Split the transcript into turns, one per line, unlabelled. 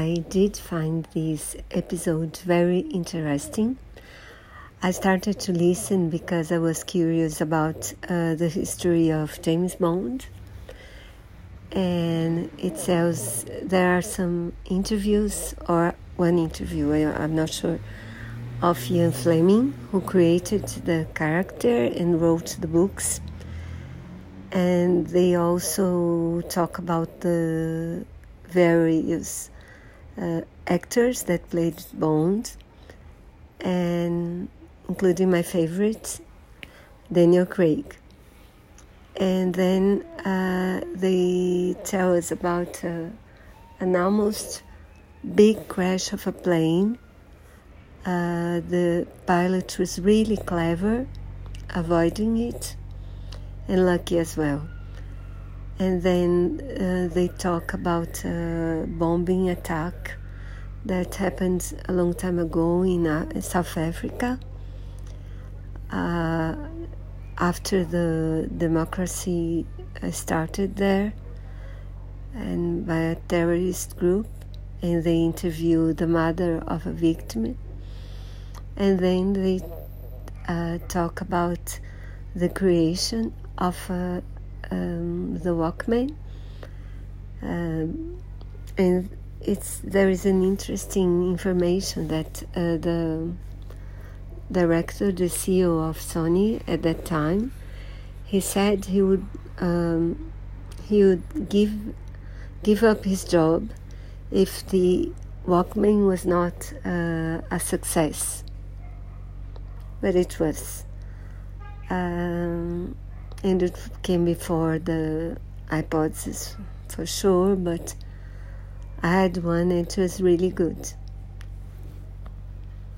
I did find this episode very interesting. I started to listen because I was curious about uh, the history of James Bond. And it says there are some interviews, or one interview, I'm not sure, of Ian Fleming, who created the character and wrote the books. And they also talk about the various uh, actors that played Bond, and including my favorite, Daniel Craig. And then uh, they tell us about uh, an almost big crash of a plane. Uh, the pilot was really clever, avoiding it, and lucky as well and then uh, they talk about a bombing attack that happened a long time ago in uh, South Africa. Uh, after the democracy uh, started there and by a terrorist group and they interview the mother of a victim. And then they uh, talk about the creation of a um, the Walkman, um, and it's there is an interesting information that uh, the director, the CEO of Sony at that time, he said he would um, he would give give up his job if the Walkman was not uh, a success, but it was. Um, and it came before the iPods for sure, but I had one and it was really good.